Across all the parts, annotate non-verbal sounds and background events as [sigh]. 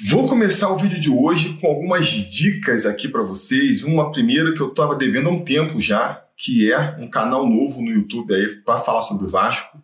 Vou começar o vídeo de hoje com algumas dicas aqui para vocês. Uma primeira que eu estava devendo há um tempo já, que é um canal novo no YouTube aí para falar sobre o Vasco,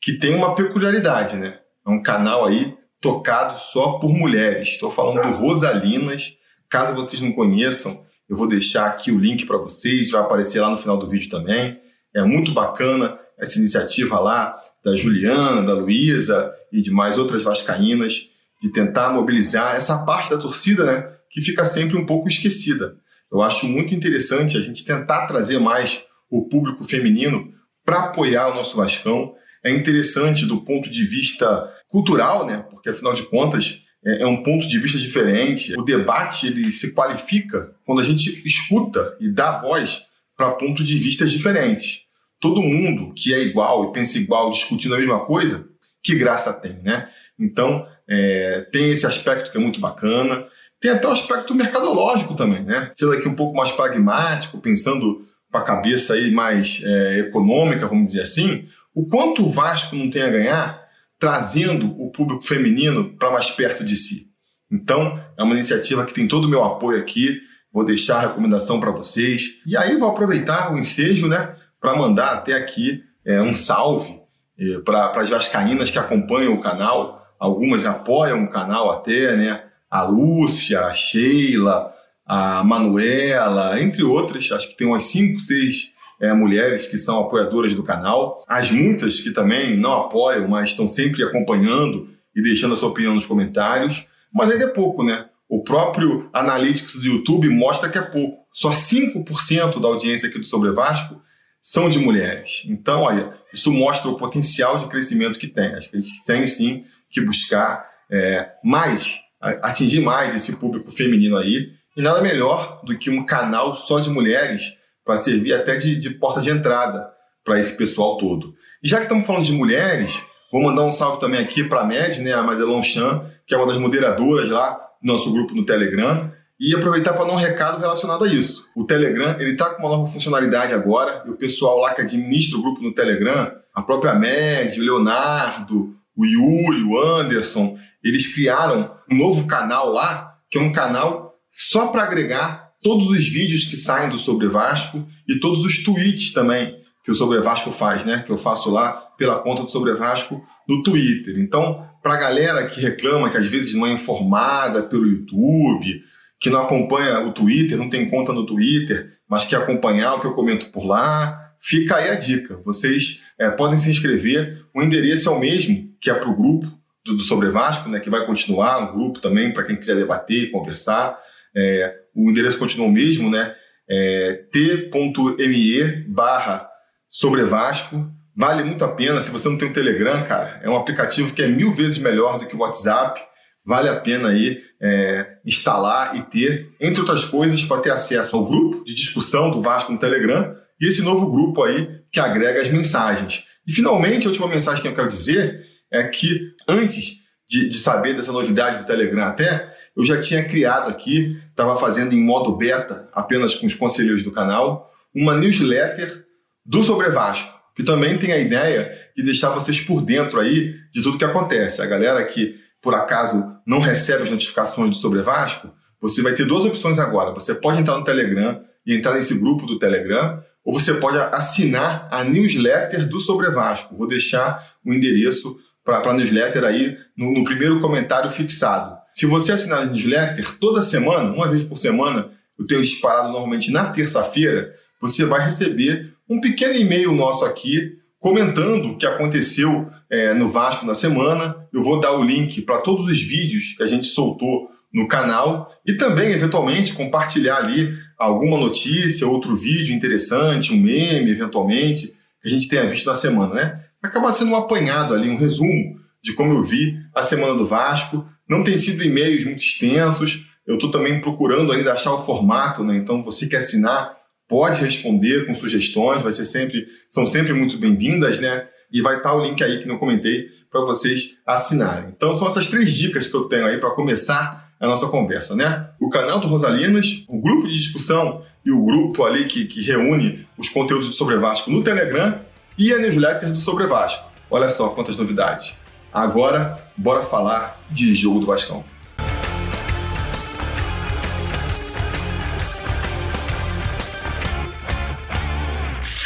que tem uma peculiaridade, né? É um canal aí tocado só por mulheres. Estou falando do Rosalinas. Caso vocês não conheçam, eu vou deixar aqui o link para vocês, vai aparecer lá no final do vídeo também. É muito bacana essa iniciativa lá da Juliana, da Luísa e de mais outras vascaínas de tentar mobilizar essa parte da torcida, né, que fica sempre um pouco esquecida. Eu acho muito interessante a gente tentar trazer mais o público feminino para apoiar o nosso Vascão. É interessante do ponto de vista cultural, né, porque afinal de contas é, é um ponto de vista diferente. O debate ele se qualifica quando a gente escuta e dá voz para pontos de vista diferentes. Todo mundo que é igual e pensa igual discutindo a mesma coisa, que graça tem, né? Então, é, tem esse aspecto que é muito bacana. Tem até o aspecto mercadológico também, né? Sendo aqui um pouco mais pragmático, pensando com a cabeça aí mais é, econômica, vamos dizer assim, o quanto o Vasco não tem a ganhar trazendo o público feminino para mais perto de si. Então, é uma iniciativa que tem todo o meu apoio aqui. Vou deixar a recomendação para vocês. E aí vou aproveitar o ensejo, né, para mandar até aqui é, um salve é, para as vascaínas que acompanham o canal algumas apoiam o canal até, né? A Lúcia, a Sheila, a Manuela, entre outras, acho que tem umas 5, 6 é, mulheres que são apoiadoras do canal. As muitas que também não apoiam, mas estão sempre acompanhando e deixando a sua opinião nos comentários. Mas ainda é pouco, né? O próprio Analytics do YouTube mostra que é pouco. Só 5% da audiência aqui do Sobre Vasco são de mulheres. Então, olha, isso mostra o potencial de crescimento que tem. Acho que a gente tem sim que buscar é, mais, atingir mais esse público feminino aí. E nada melhor do que um canal só de mulheres para servir até de, de porta de entrada para esse pessoal todo. E já que estamos falando de mulheres, vou mandar um salve também aqui para a Med, né, a Madelon Chan, que é uma das moderadoras lá do nosso grupo no Telegram, e aproveitar para dar um recado relacionado a isso. O Telegram ele está com uma nova funcionalidade agora, e o pessoal lá que administra o grupo no Telegram, a própria Med, o Leonardo, o Yuri, o Anderson, eles criaram um novo canal lá, que é um canal só para agregar todos os vídeos que saem do Sobre Vasco e todos os tweets também que o Sobre Vasco faz, né? Que eu faço lá pela conta do Sobre Vasco no Twitter. Então, para a galera que reclama que às vezes não é informada pelo YouTube, que não acompanha o Twitter, não tem conta no Twitter, mas quer acompanhar o que eu comento por lá, fica aí a dica. Vocês é, podem se inscrever. O endereço é o mesmo que é para o grupo do, do Sobre Vasco, né, que vai continuar no grupo também, para quem quiser debater conversar. É, o endereço continua o mesmo, né? É, t.me barra Sobre Vasco. Vale muito a pena. Se você não tem o Telegram, cara, é um aplicativo que é mil vezes melhor do que o WhatsApp. Vale a pena aí é, instalar e ter, entre outras coisas, para ter acesso ao grupo de discussão do Vasco no Telegram e esse novo grupo aí que agrega as mensagens. E finalmente, a última mensagem que eu quero dizer é que antes de, de saber dessa novidade do Telegram até, eu já tinha criado aqui, estava fazendo em modo beta, apenas com os conselheiros do canal, uma newsletter do Sobre Vasco, que também tem a ideia de deixar vocês por dentro aí de tudo que acontece. A galera que, por acaso, não recebe as notificações do Sobre Vasco, você vai ter duas opções agora. Você pode entrar no Telegram e entrar nesse grupo do Telegram, ou você pode assinar a newsletter do Sobre Vasco. Vou deixar o endereço para a newsletter aí no, no, primeiro comentário fixado. Se você assinar a newsletter toda semana, uma vez por semana, eu tenho disparado normalmente na terça-feira, você vai receber um pequeno e-mail nosso aqui comentando o que aconteceu é, no Vasco na semana. Eu vou dar o link para todos os vídeos que a gente soltou no canal e também, eventualmente, compartilhar ali alguma notícia, outro vídeo interessante, um meme, eventualmente, que a gente tenha visto na semana, né? Acaba sendo um apanhado ali, um resumo de como eu vi a semana do Vasco. Não tem sido e-mails muito extensos, eu estou também procurando ainda achar o formato, né? Então, você que assinar, pode responder com sugestões, vai ser sempre, são sempre muito bem-vindas, né? E vai estar o link aí que não comentei para vocês assinarem. Então, são essas três dicas que eu tenho aí para começar a nossa conversa, né? O canal do Rosalinas, o grupo de discussão e o grupo ali que, que reúne os conteúdos do Sobre Vasco no Telegram e a newsletter do Sobre Vasco. Olha só quantas novidades. Agora, bora falar de jogo do Vascão.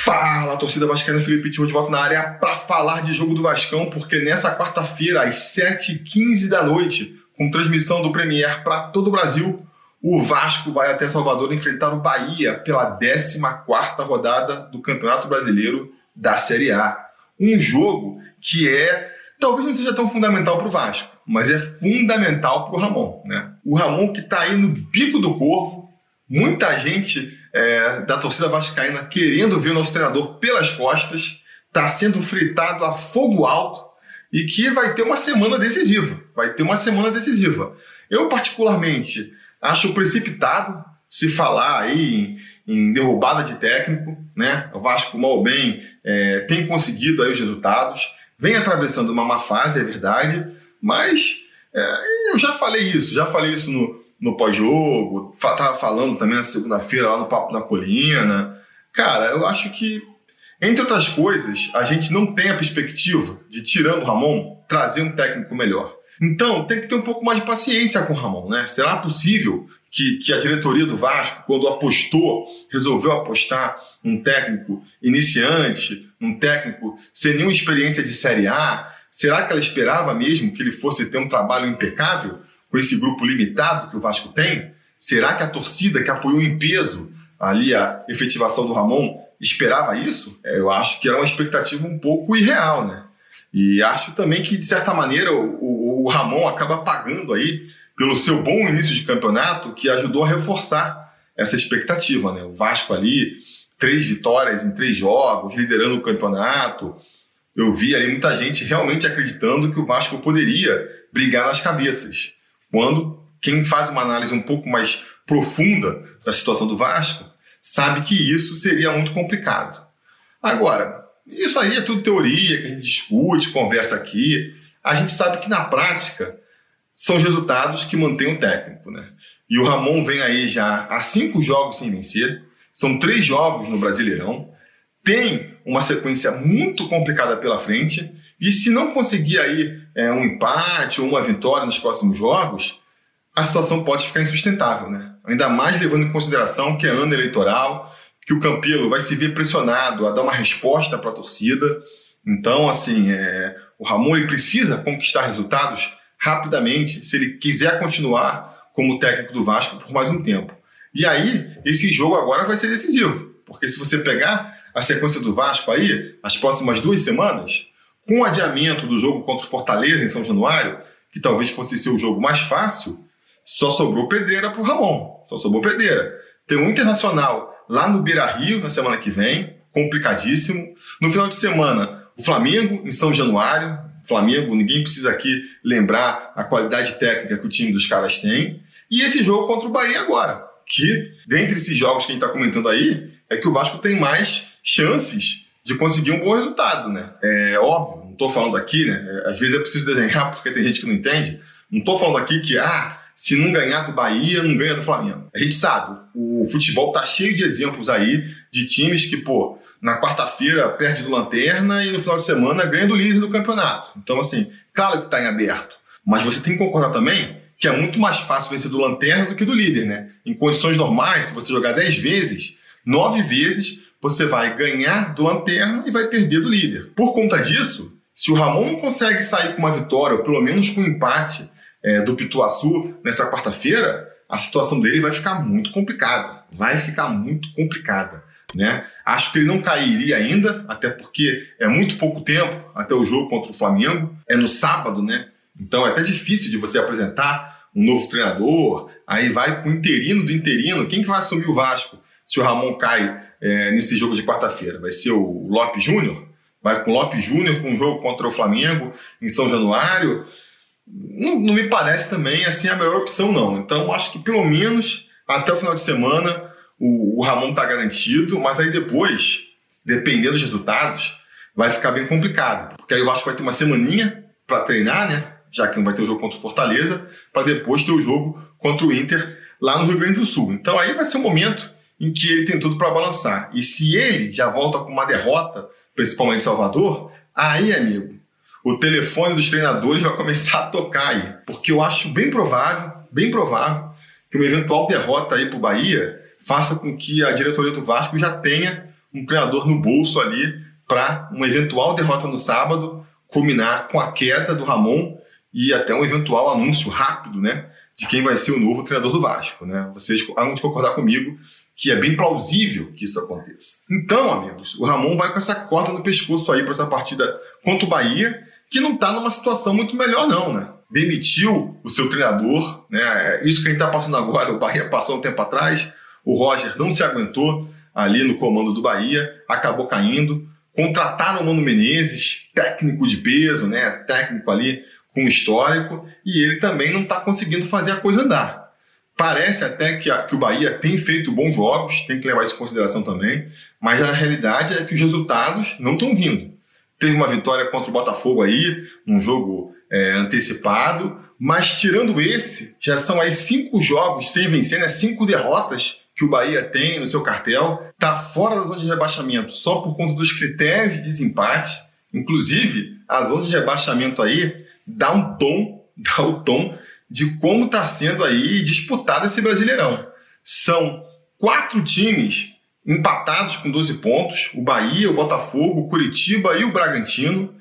Fala, torcida vascaína, Felipe Pitbull de volta na área para falar de jogo do Vascão, porque nessa quarta-feira, às 7h15 da noite, com transmissão do Premier para todo o Brasil, o Vasco vai até Salvador enfrentar o Bahia pela 14ª rodada do Campeonato Brasileiro da Série A. Um jogo que é, talvez não seja tão fundamental para o Vasco, mas é fundamental para o Ramon. Né? O Ramon que está aí no bico do corvo, muita gente é, da torcida vascaína querendo ver o nosso treinador pelas costas, está sendo fritado a fogo alto e que vai ter uma semana decisiva. Vai ter uma semana decisiva. Eu, particularmente, acho precipitado se falar aí em, em derrubada de técnico, né? O Vasco, mal ou bem, é, tem conseguido aí os resultados, vem atravessando uma má fase, é verdade, mas é, eu já falei isso, já falei isso no, no pós-jogo, estava falando também na segunda-feira lá no Papo da Colina. Cara, eu acho que, entre outras coisas, a gente não tem a perspectiva de, tirando o Ramon, trazer um técnico melhor. Então, tem que ter um pouco mais de paciência com o Ramon, né? Será possível que, que a diretoria do Vasco, quando apostou, resolveu apostar um técnico iniciante, um técnico sem nenhuma experiência de Série A? Será que ela esperava mesmo que ele fosse ter um trabalho impecável? com esse grupo limitado que o Vasco tem? Será que a torcida que apoiou em peso ali a efetivação do Ramon esperava isso? É, eu acho que era uma expectativa um pouco irreal, né? E acho também que, de certa maneira, o, o, o Ramon acaba pagando aí pelo seu bom início de campeonato, que ajudou a reforçar essa expectativa, né? O Vasco ali, três vitórias em três jogos, liderando o campeonato. Eu vi ali muita gente realmente acreditando que o Vasco poderia brigar nas cabeças. Quando quem faz uma análise um pouco mais profunda da situação do Vasco sabe que isso seria muito complicado. Agora, isso aí é tudo teoria que a gente discute, conversa aqui. A gente sabe que na prática são os resultados que mantêm o técnico, né? E o Ramon vem aí já há cinco jogos sem vencer, são três jogos no Brasileirão, tem uma sequência muito complicada pela frente e se não conseguir aí é, um empate ou uma vitória nos próximos jogos, a situação pode ficar insustentável, né? Ainda mais levando em consideração que é ano eleitoral, que o Campelo vai se ver pressionado a dar uma resposta para a torcida. Então, assim, é, o Ramon ele precisa conquistar resultados rapidamente se ele quiser continuar como técnico do Vasco por mais um tempo. E aí, esse jogo agora vai ser decisivo, porque se você pegar a sequência do Vasco aí, as próximas duas semanas, com o adiamento do jogo contra o Fortaleza em São Januário, que talvez fosse ser o jogo mais fácil, só sobrou pedreira para o Ramon. Só sobrou pedreira. Tem um Internacional lá no Beira Rio na semana que vem, complicadíssimo. No final de semana, o Flamengo em São Januário. Flamengo, ninguém precisa aqui lembrar a qualidade técnica que o time dos caras tem. E esse jogo contra o Bahia agora, que dentre esses jogos que a gente está comentando aí, é que o Vasco tem mais chances de conseguir um bom resultado, né? É óbvio, não estou falando aqui, né? É, às vezes é preciso desenhar porque tem gente que não entende. Não estou falando aqui que, ah, se não ganhar do Bahia, não ganha do Flamengo. A gente sabe, o futebol tá cheio de exemplos aí de times que, pô, na quarta-feira perde do Lanterna e no final de semana ganha do líder do campeonato. Então, assim, claro que está em aberto. Mas você tem que concordar também que é muito mais fácil vencer do Lanterna do que do líder, né? Em condições normais, se você jogar 10 vezes, 9 vezes você vai ganhar do Lanterna e vai perder do líder. Por conta disso, se o Ramon consegue sair com uma vitória, ou pelo menos com um empate é, do Pituaçu nessa quarta-feira, a situação dele vai ficar muito complicada. Vai ficar muito complicada. Né? Acho que ele não cairia ainda, até porque é muito pouco tempo até o jogo contra o Flamengo. É no sábado, né? Então é até difícil de você apresentar um novo treinador. Aí vai com o interino do interino. Quem que vai assumir o Vasco se o Ramon cai é, nesse jogo de quarta-feira? Vai ser o Lopes Júnior? Vai com o Lopes Júnior com um jogo contra o Flamengo em São Januário? Não, não, me parece também assim a melhor opção, não. Então, acho que pelo menos até o final de semana o, o Ramon está garantido, mas aí depois, dependendo dos resultados, vai ficar bem complicado. Porque aí o Vasco vai ter uma semaninha para treinar, né? Já que não vai ter o jogo contra o Fortaleza, para depois ter o jogo contra o Inter lá no Rio Grande do Sul. Então aí vai ser um momento em que ele tem tudo para balançar. E se ele já volta com uma derrota, principalmente em Salvador, aí, amigo, o telefone dos treinadores vai começar a tocar aí. Porque eu acho bem provável, bem provável, que uma eventual derrota aí para o Bahia faça com que a diretoria do Vasco já tenha um treinador no bolso ali para uma eventual derrota no sábado culminar com a queda do Ramon e até um eventual anúncio rápido, né, de quem vai ser o novo treinador do Vasco, né? Vocês vão concordar comigo que é bem plausível que isso aconteça. Então, amigos, o Ramon vai com essa corda no pescoço aí para essa partida contra o Bahia, que não está numa situação muito melhor não, né? Demitiu o seu treinador, né? É isso que a gente está passando agora, o Bahia passou um tempo atrás, o Roger não se aguentou ali no comando do Bahia, acabou caindo. Contrataram o Mano Menezes, técnico de peso, né? Técnico ali com histórico, e ele também não está conseguindo fazer a coisa andar. Parece até que, a, que, o Bahia tem feito bons jogos, tem que levar isso em consideração também, mas a realidade é que os resultados não estão vindo. Teve uma vitória contra o Botafogo aí, num jogo é, antecipado, mas tirando esse, já são aí cinco jogos sem vencer, né? cinco derrotas que o Bahia tem no seu cartel, está fora da zona de rebaixamento só por conta dos critérios de desempate. Inclusive, a zona de rebaixamento aí dá um tom, [laughs] dá o tom de como está sendo aí disputado esse Brasileirão. São quatro times empatados com 12 pontos: o Bahia, o Botafogo, o Curitiba e o Bragantino.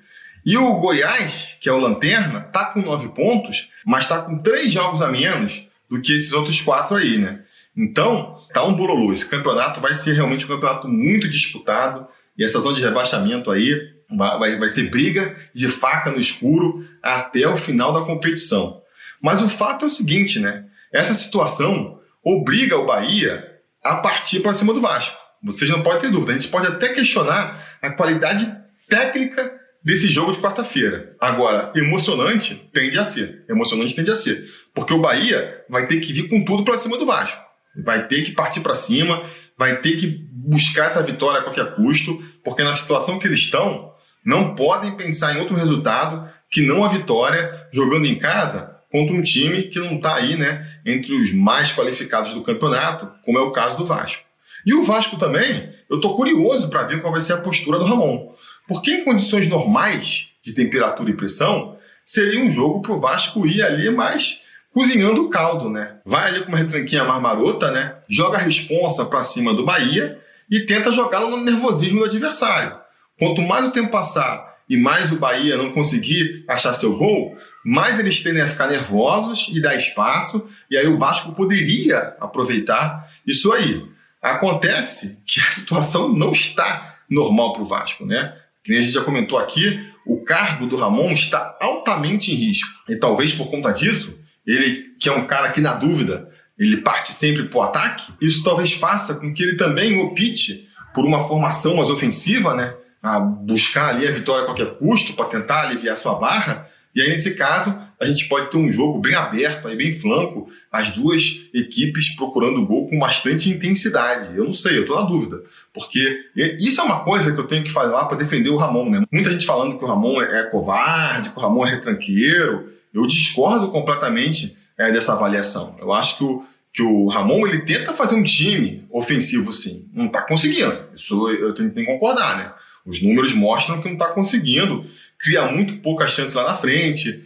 E o Goiás, que é o Lanterna, está com 9 pontos, mas está com três jogos a menos do que esses outros quatro aí, né? Então, tá um bololô. Esse campeonato vai ser realmente um campeonato muito disputado e essa zona de rebaixamento aí vai, vai ser briga de faca no escuro até o final da competição. Mas o fato é o seguinte, né? Essa situação obriga o Bahia a partir para cima do Vasco. Vocês não podem ter dúvida. A gente pode até questionar a qualidade técnica desse jogo de quarta-feira. Agora, emocionante tende a ser. Emocionante tende a ser. Porque o Bahia vai ter que vir com tudo para cima do Vasco. Vai ter que partir para cima, vai ter que buscar essa vitória a qualquer custo, porque na situação que eles estão, não podem pensar em outro resultado que não a vitória jogando em casa contra um time que não está aí, né, entre os mais qualificados do campeonato, como é o caso do Vasco. E o Vasco também, eu estou curioso para ver qual vai ser a postura do Ramon, porque em condições normais de temperatura e pressão seria um jogo para o Vasco ir ali mais cozinhando o caldo, né? Vai ali com uma retranquinha mais marota, né? Joga a responsa para cima do Bahia e tenta jogá-lo no nervosismo do adversário. Quanto mais o tempo passar e mais o Bahia não conseguir achar seu gol, mais eles tendem a ficar nervosos e dar espaço, e aí o Vasco poderia aproveitar isso aí. Acontece que a situação não está normal para o Vasco, né? Que a gente já comentou aqui, o cargo do Ramon está altamente em risco. E talvez por conta disso, ele que é um cara que na dúvida ele parte sempre para o ataque, isso talvez faça com que ele também opte por uma formação mais ofensiva, né? A buscar ali a vitória a qualquer custo para tentar aliviar sua barra. E aí, nesse caso, a gente pode ter um jogo bem aberto, aí, bem flanco, as duas equipes procurando o gol com bastante intensidade. Eu não sei, eu estou na dúvida. Porque isso é uma coisa que eu tenho que falar para defender o Ramon. Né? Muita gente falando que o Ramon é covarde, que o Ramon é retranqueiro. Eu discordo completamente é, dessa avaliação. Eu acho que o, que o Ramon ele tenta fazer um time ofensivo, sim. Não está conseguindo. Isso eu tenho, que concordar, né? Os números mostram que não está conseguindo. Cria muito poucas chances lá na frente.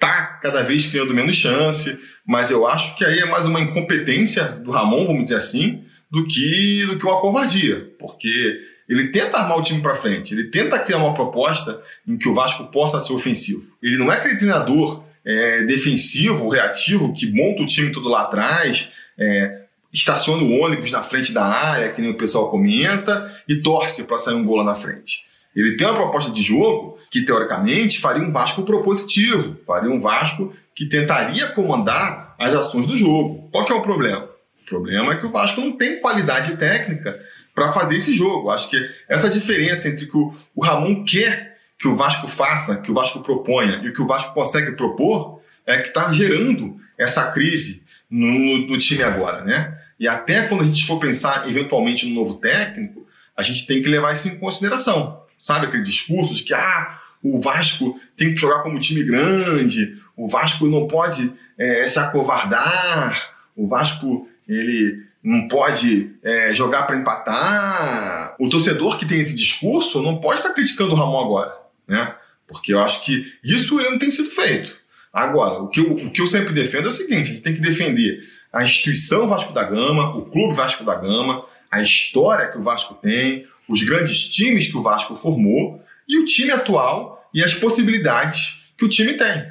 Tá cada vez criando menos chance. Mas eu acho que aí é mais uma incompetência do Ramon, vamos dizer assim, do que, do que uma covardia. Porque ele tenta armar o time para frente, ele tenta criar uma proposta em que o Vasco possa ser ofensivo. Ele não é aquele treinador é, defensivo, reativo, que monta o time todo lá atrás, é, estaciona o ônibus na frente da área, que nem o pessoal comenta, e torce para sair um gol lá na frente. Ele tem uma proposta de jogo que, teoricamente, faria um Vasco propositivo, faria um Vasco que tentaria comandar as ações do jogo. Qual que é o problema? O problema é que o Vasco não tem qualidade técnica para fazer esse jogo. Acho que essa diferença entre o que o Ramon quer que o Vasco faça, que o Vasco proponha e o que o Vasco consegue propor é que está gerando essa crise no, no, time agora, né? E até quando a gente for pensar eventualmente no novo técnico, a gente tem que levar isso em consideração. Sabe aquele discurso de que ah, o Vasco tem que jogar como time grande, o Vasco não pode é, se acovardar, o Vasco ele não pode é, jogar para empatar. O torcedor que tem esse discurso não pode estar criticando o Ramon agora, né? Porque eu acho que isso não tem sido feito. Agora, o que, eu, o que eu sempre defendo é o seguinte: a gente tem que defender a instituição Vasco da Gama, o clube Vasco da Gama, a história que o Vasco tem, os grandes times que o Vasco formou e o time atual e as possibilidades que o time tem.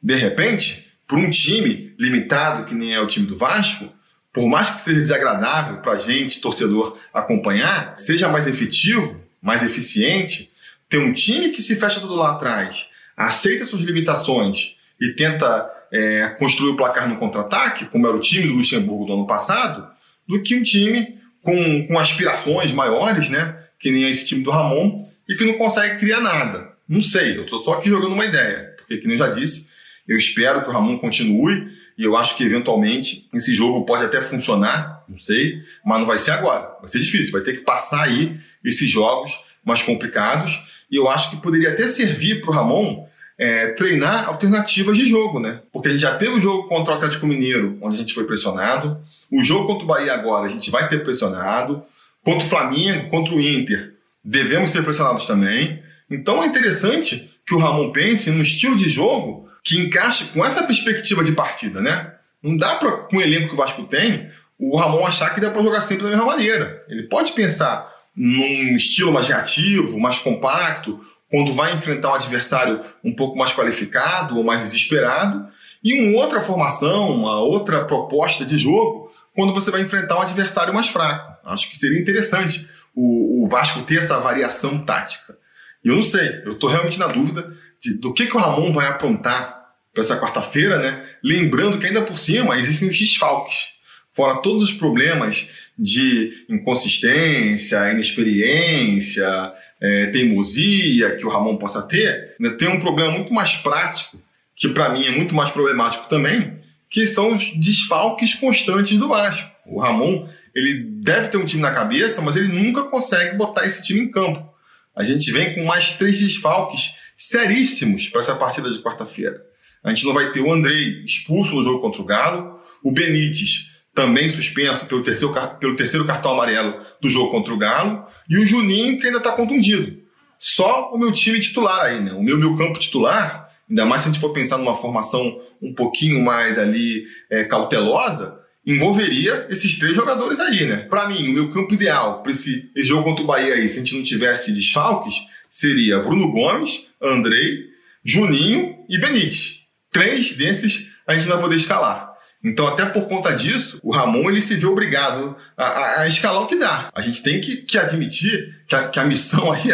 De repente, para um time limitado que nem é o time do Vasco, por mais que seja desagradável para a gente, torcedor, acompanhar, seja mais efetivo, mais eficiente, ter um time que se fecha tudo lá atrás, aceita suas limitações e tenta é, construir o placar no contra-ataque, como era o time do Luxemburgo do ano passado, do que um time com, com aspirações maiores, né? Que nem esse time do Ramon, e que não consegue criar nada. Não sei, eu estou só aqui jogando uma ideia, porque, como eu já disse, eu espero que o Ramon continue e eu acho que eventualmente esse jogo pode até funcionar, não sei, mas não vai ser agora. Vai ser difícil, vai ter que passar aí esses jogos mais complicados e eu acho que poderia até servir para o Ramon é, treinar alternativas de jogo, né? Porque a gente já teve o jogo contra o Atlético Mineiro, onde a gente foi pressionado. O jogo contra o Bahia agora, a gente vai ser pressionado. Contra o Flamengo, contra o Inter, devemos ser pressionados também. Então é interessante que o Ramon pense num estilo de jogo que encaixe com essa perspectiva de partida, né? Não dá para, com o elenco que o Vasco tem, o Ramon achar que dá para jogar sempre da mesma maneira. Ele pode pensar num estilo mais reativo, mais compacto, quando vai enfrentar um adversário um pouco mais qualificado ou mais desesperado, e uma outra formação, uma outra proposta de jogo, quando você vai enfrentar um adversário mais fraco. Acho que seria interessante o, o Vasco ter essa variação tática. E eu não sei, eu estou realmente na dúvida de, do que, que o Ramon vai aprontar para essa quarta-feira, né? Lembrando que ainda por cima existem os desfalques. Fora todos os problemas de inconsistência, inexperiência, é, teimosia que o Ramon possa ter, né, tem um problema muito mais prático, que para mim é muito mais problemático também, que são os desfalques constantes do Vasco. O Ramon ele deve ter um time na cabeça, mas ele nunca consegue botar esse time em campo. A gente vem com mais três desfalques seríssimos para essa partida de quarta-feira. A gente não vai ter o Andrei expulso no jogo contra o Galo, o Benítez também suspenso pelo terceiro, pelo terceiro cartão amarelo do jogo contra o Galo, e o Juninho que ainda está contundido. Só o meu time titular aí, né? O meu, meu campo titular, ainda mais se a gente for pensar numa formação um pouquinho mais ali é, cautelosa, envolveria esses três jogadores aí, né? Para mim, o meu campo ideal para esse, esse, jogo contra o Bahia aí, se a gente não tivesse desfalques, seria Bruno Gomes, Andrei, Juninho e Benítez. Três desses a gente não vai poder escalar. Então, até por conta disso, o Ramon ele se vê obrigado a, a, a escalar o que dá. A gente tem que, que admitir que a, que a missão [laughs] aí,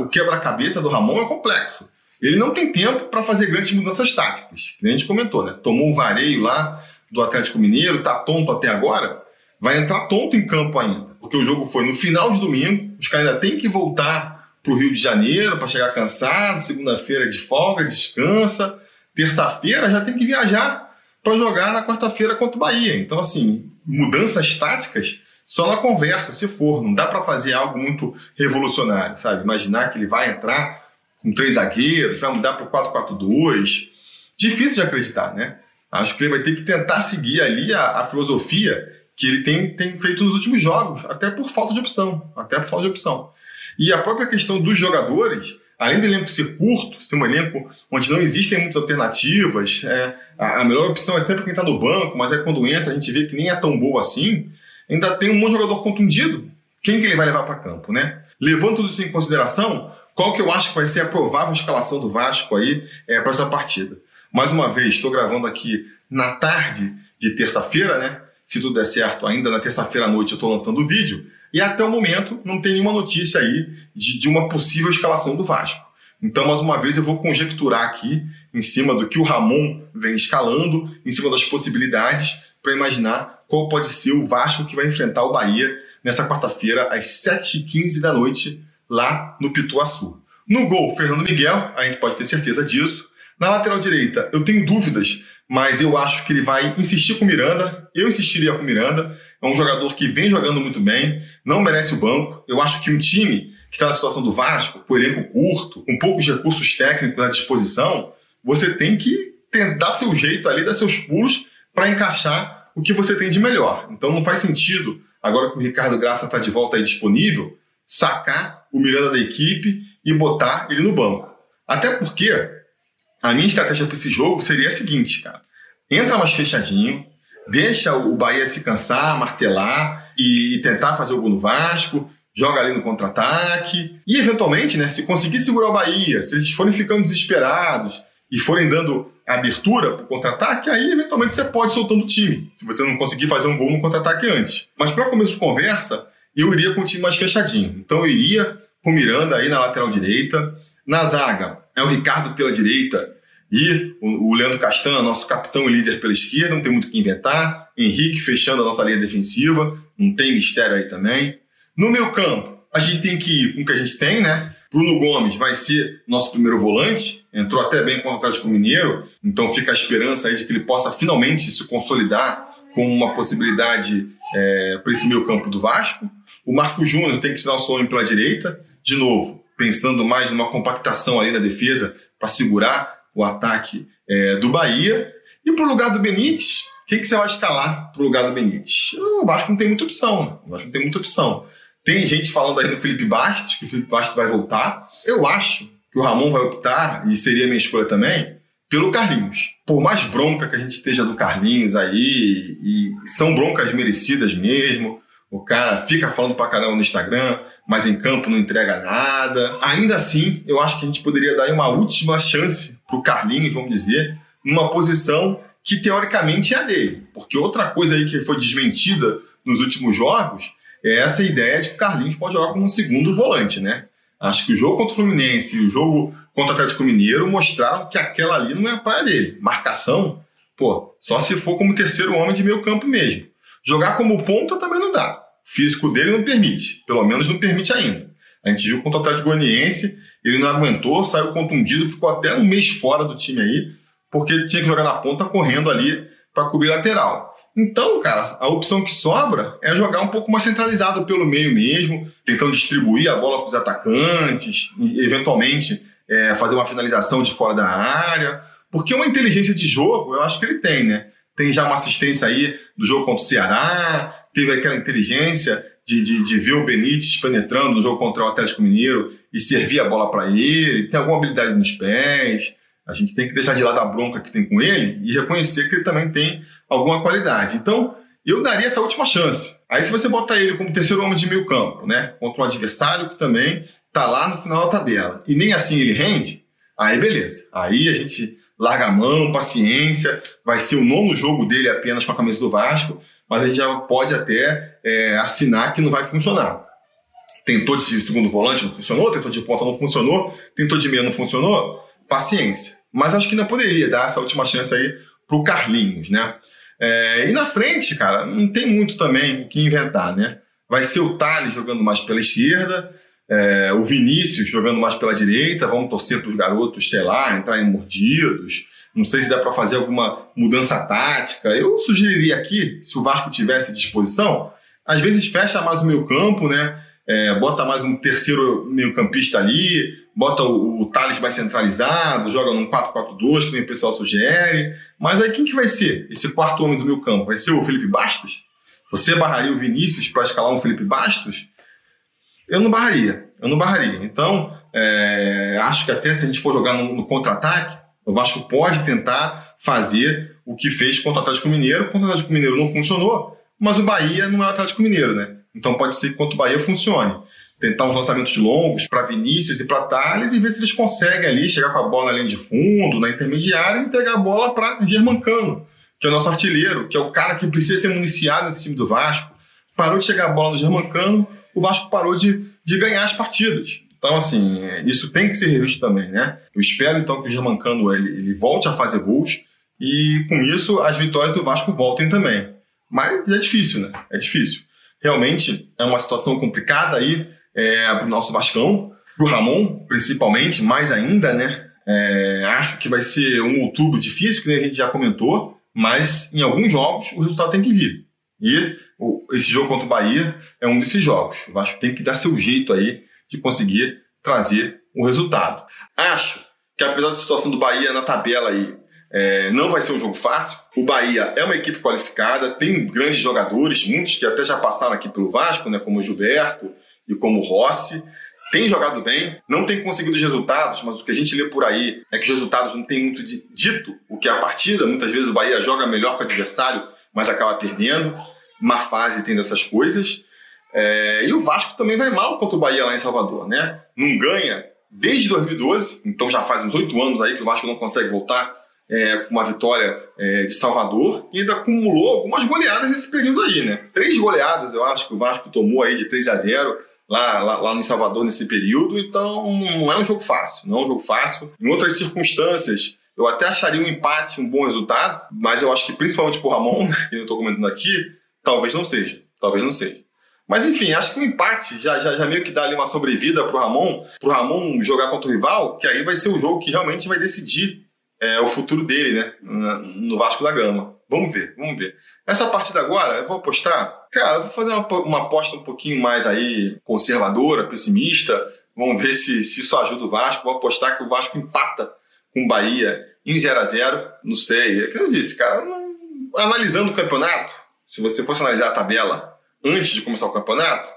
o quebra-cabeça do Ramon é complexo. Ele não tem tempo para fazer grandes mudanças táticas, que a gente comentou, né? Tomou um vareio lá do Atlético Mineiro, tá tonto até agora, vai entrar tonto em campo ainda, porque o jogo foi no final de domingo, os caras ainda têm que voltar para o Rio de Janeiro para chegar cansado, segunda-feira de folga, descansa, terça-feira já tem que viajar para jogar na quarta-feira contra o Bahia. Então, assim, mudanças táticas só na conversa, se for, não dá para fazer algo muito revolucionário, sabe? Imaginar que ele vai entrar com três zagueiros, vai mudar para o 4-4-2. Difícil de acreditar, né? Acho que ele vai ter que tentar seguir ali a, a filosofia que ele tem, tem feito nos últimos jogos, até por falta de opção, até por falta de opção. E a própria questão dos jogadores, além do elenco ser curto, ser um elenco onde não existem muitas alternativas, é, a, melhor opção é sempre quem está no banco, mas é quando entra a gente vê que nem é tão boa assim, ainda tem um de jogador contundido. Quem que ele vai levar para campo, né? Levando tudo isso em consideração, qual que eu acho que vai ser a provável escalação do Vasco aí é, para essa partida? Mais uma vez, estou gravando aqui na tarde de terça-feira, né? Se tudo der certo, ainda na terça-feira à noite eu estou lançando o vídeo. E até o momento não tem nenhuma notícia aí de, de uma possível escalação do Vasco. Então, mais uma vez, eu vou conjecturar aqui, em cima do que o Ramon vem escalando, em cima das possibilidades, para imaginar qual pode ser o Vasco que vai enfrentar o Bahia nessa quarta-feira, às 7h15 da noite, lá no Pituaçu. No gol, Fernando Miguel, a gente pode ter certeza disso. Na lateral direita, eu tenho dúvidas, mas eu acho que ele vai insistir com o Miranda. Eu insistiria com o Miranda. É um jogador que vem jogando muito bem, não merece o banco. Eu acho que um time que está na situação do Vasco, com elenco curto, com poucos recursos técnicos à disposição, você tem que dar seu jeito ali, dar seus pulos para encaixar o que você tem de melhor. Então não faz sentido, agora que o Ricardo Graça está de volta aí disponível, sacar o Miranda da equipe e botar ele no banco. Até porque a minha estratégia para esse jogo seria a seguinte, cara. Entra mais fechadinho, deixa o Bahia se cansar, martelar e tentar fazer o gol no Vasco. joga ali no contra-ataque. E, eventualmente, né, se conseguir segurar o Bahia, se eles forem ficando desesperados e forem dando abertura para o contra-ataque, aí, eventualmente, você pode soltando o time, se você não conseguir fazer um gol no contra-ataque antes. Mas, para começo de conversa, eu iria com o time mais fechadinho. Então, eu iria com o Miranda aí na lateral direita. Na zaga, é o Ricardo pela direita e o Leandro Castan, nosso capitão e líder pela esquerda, não tem muito o que inventar. Henrique fechando a nossa linha defensiva, não tem mistério aí também. No meu campo, a gente tem que ir com o que a gente tem, né? Bruno Gomes vai ser nosso primeiro volante, entrou até bem com o Atlético Mineiro, então fica a esperança aí de que ele possa finalmente se consolidar com uma possibilidade é, para esse meio campo do Vasco. O Marco Júnior tem que ser nosso homem pela direita, de novo, pensando mais numa compactação ali na defesa para segurar o ataque é, do Bahia. E para o lugar do Benítez, quem que você vai escalar para o lugar do Benítez? O Vasco não tem muita opção. Né? O Vasco não tem muita opção. Tem gente falando aí no Felipe Bastos, que o Felipe Bastos vai voltar. Eu acho que o Ramon vai optar, e seria minha escolha também, pelo Carlinhos. Por mais bronca que a gente esteja do Carlinhos aí, e são broncas merecidas mesmo, o cara fica falando pra caramba no Instagram, mas em campo não entrega nada. Ainda assim, eu acho que a gente poderia dar uma última chance pro Carlinhos, vamos dizer, numa posição que teoricamente é a dele. Porque outra coisa aí que foi desmentida nos últimos jogos é essa ideia de que o Carlinhos pode jogar como um segundo volante, né? Acho que o jogo contra o Fluminense e o jogo contra o Atlético Mineiro mostraram que aquela ali não é a praia dele. Marcação, pô, só se for como terceiro homem de meio campo mesmo. Jogar como ponta também não dá. Físico dele não permite. Pelo menos não permite ainda. A gente viu contra o Atlético Goianiense, ele não aguentou, saiu contundido, ficou até um mês fora do time aí, porque ele tinha que jogar na ponta correndo ali para cobrir lateral. Então, cara, a opção que sobra é jogar um pouco mais centralizado pelo meio mesmo, tentando distribuir a bola para os atacantes, eventualmente é, fazer uma finalização de fora da área. Porque uma inteligência de jogo, eu acho que ele tem, né? Tem já uma assistência aí do jogo contra o Ceará, teve aquela inteligência de, de, de ver o Benítez penetrando no jogo contra o Atlético Mineiro e servir a bola para ele, tem alguma habilidade nos pés. A gente tem que deixar de lado a bronca que tem com ele e reconhecer que ele também tem alguma qualidade. Então, eu daria essa última chance. Aí, se você botar ele como terceiro homem de meio campo, né, contra um adversário que também está lá no final da tabela, e nem assim ele rende, aí beleza. Aí a gente larga a mão, paciência, vai ser o nono jogo dele apenas com a camisa do Vasco, mas a gente já pode até é, assinar que não vai funcionar. Tentou de segundo volante, não funcionou, tentou de ponta, não funcionou, tentou de meia, não funcionou, paciência. Mas acho que ainda poderia dar essa última chance aí pro Carlinhos, né? É, e na frente, cara, não tem muito também o que inventar, né? Vai ser o Thales jogando mais pela esquerda, é, o Vinícius jogando mais pela direita, vamos torcer para os garotos, sei lá, entrarem mordidos. Não sei se dá para fazer alguma mudança tática. Eu sugeriria aqui, se o Vasco tivesse disposição, às vezes fecha mais o meio campo, né? É, bota mais um terceiro meio campista ali, bota o, o Thales mais centralizado, joga num 4-4-2, que nem o pessoal sugere. Mas aí quem que vai ser esse quarto homem do meio campo? Vai ser o Felipe Bastos? Você barraria o Vinícius para escalar um Felipe Bastos? Eu não barraria, eu não barraria. Então, é, acho que até se a gente for jogar no, no contra-ataque, o Vasco pode tentar fazer o que fez contra o Atlético Mineiro. Contra o Atlético Mineiro não funcionou, mas o Bahia não é o Atlético Mineiro, né? Então pode ser que contra o Bahia funcione. Tentar uns lançamentos longos para Vinícius e para Thales e ver se eles conseguem ali chegar com a bola na linha de fundo, na intermediária e entregar a bola para Germancano, que é o nosso artilheiro, que é o cara que precisa ser municiado nesse time do Vasco. Parou de chegar a bola no Germancano, o Vasco parou de, de ganhar as partidas. Então, assim, isso tem que ser revisto também, né? Eu espero, então, que o Germancano ele, ele volte a fazer gols e, com isso, as vitórias do Vasco voltem também. Mas é difícil, né? É difícil. Realmente é uma situação complicada aí é, para o nosso Vascão, para o Ramon, principalmente, mais ainda, né? É, acho que vai ser um outubro difícil, que a gente já comentou, mas em alguns jogos o resultado tem que vir. E esse jogo contra o Bahia é um desses jogos. O Vasco tem que dar seu jeito aí de conseguir trazer um resultado. Acho que apesar da situação do Bahia na tabela aí, é, não vai ser um jogo fácil. O Bahia é uma equipe qualificada, tem grandes jogadores, muitos que até já passaram aqui pelo Vasco, né, como o Gilberto e como o Rossi. Tem jogado bem, não tem conseguido os resultados, mas o que a gente lê por aí é que os resultados não tem muito dito o que é a partida. Muitas vezes o Bahia joga melhor que o adversário, mas acaba perdendo. Uma fase tem dessas coisas. É, e o Vasco também vai mal contra o Bahia lá em Salvador, né? Não ganha desde 2012, então já faz uns oito anos aí que o Vasco não consegue voltar é, com uma vitória é, de Salvador e ainda acumulou algumas goleadas nesse período aí, né? Três goleadas, eu acho que o Vasco tomou aí de 3 a 0 lá, lá, lá em Salvador nesse período, então não é um jogo fácil, não é um jogo fácil. Em outras circunstâncias, eu até acharia um empate um bom resultado, mas eu acho que principalmente por Ramon, [laughs] que eu estou comentando aqui, talvez não seja, talvez não seja. Mas enfim, acho que um empate já, já, já meio que dá ali uma sobrevida pro Ramon, pro Ramon jogar contra o rival, que aí vai ser o jogo que realmente vai decidir é, o futuro dele, né? No Vasco da Gama. Vamos ver, vamos ver. Essa partida agora, eu vou apostar. Cara, eu vou fazer uma, uma aposta um pouquinho mais aí conservadora, pessimista. Vamos ver se, se isso ajuda o Vasco. Vou apostar que o Vasco empata com o Bahia em 0 a 0 Não sei. É que eu disse, cara, analisando o campeonato, se você fosse analisar a tabela antes de começar o campeonato,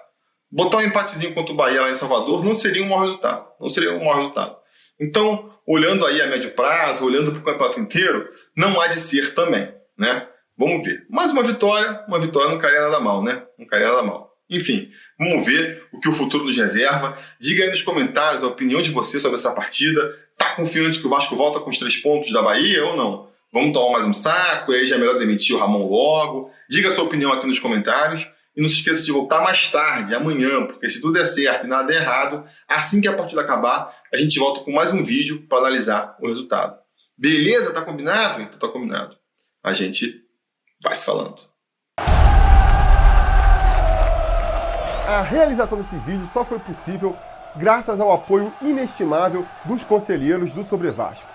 botar um empatezinho contra o Bahia lá em Salvador não seria um mau resultado. Não seria um mau resultado. Então, olhando aí a médio prazo, olhando para o campeonato inteiro, não há de ser também, né? Vamos ver. Mais uma vitória, uma vitória não caria nada mal, né? Não caria nada mal. Enfim, vamos ver o que o futuro nos reserva. Diga aí nos comentários a opinião de você sobre essa partida. Tá confiante que o Vasco volta com os três pontos da Bahia ou não? Vamos tomar mais um saco, e aí já é melhor demitir o Ramon logo. Diga sua opinião aqui nos comentários. E não se esqueça de voltar mais tarde, amanhã, porque se tudo der certo e nada der errado, assim que a partida acabar, a gente volta com mais um vídeo para analisar o resultado. Beleza? Tá combinado? Então tá combinado. A gente vai se falando. A realização desse vídeo só foi possível graças ao apoio inestimável dos conselheiros do Sobre Vasco.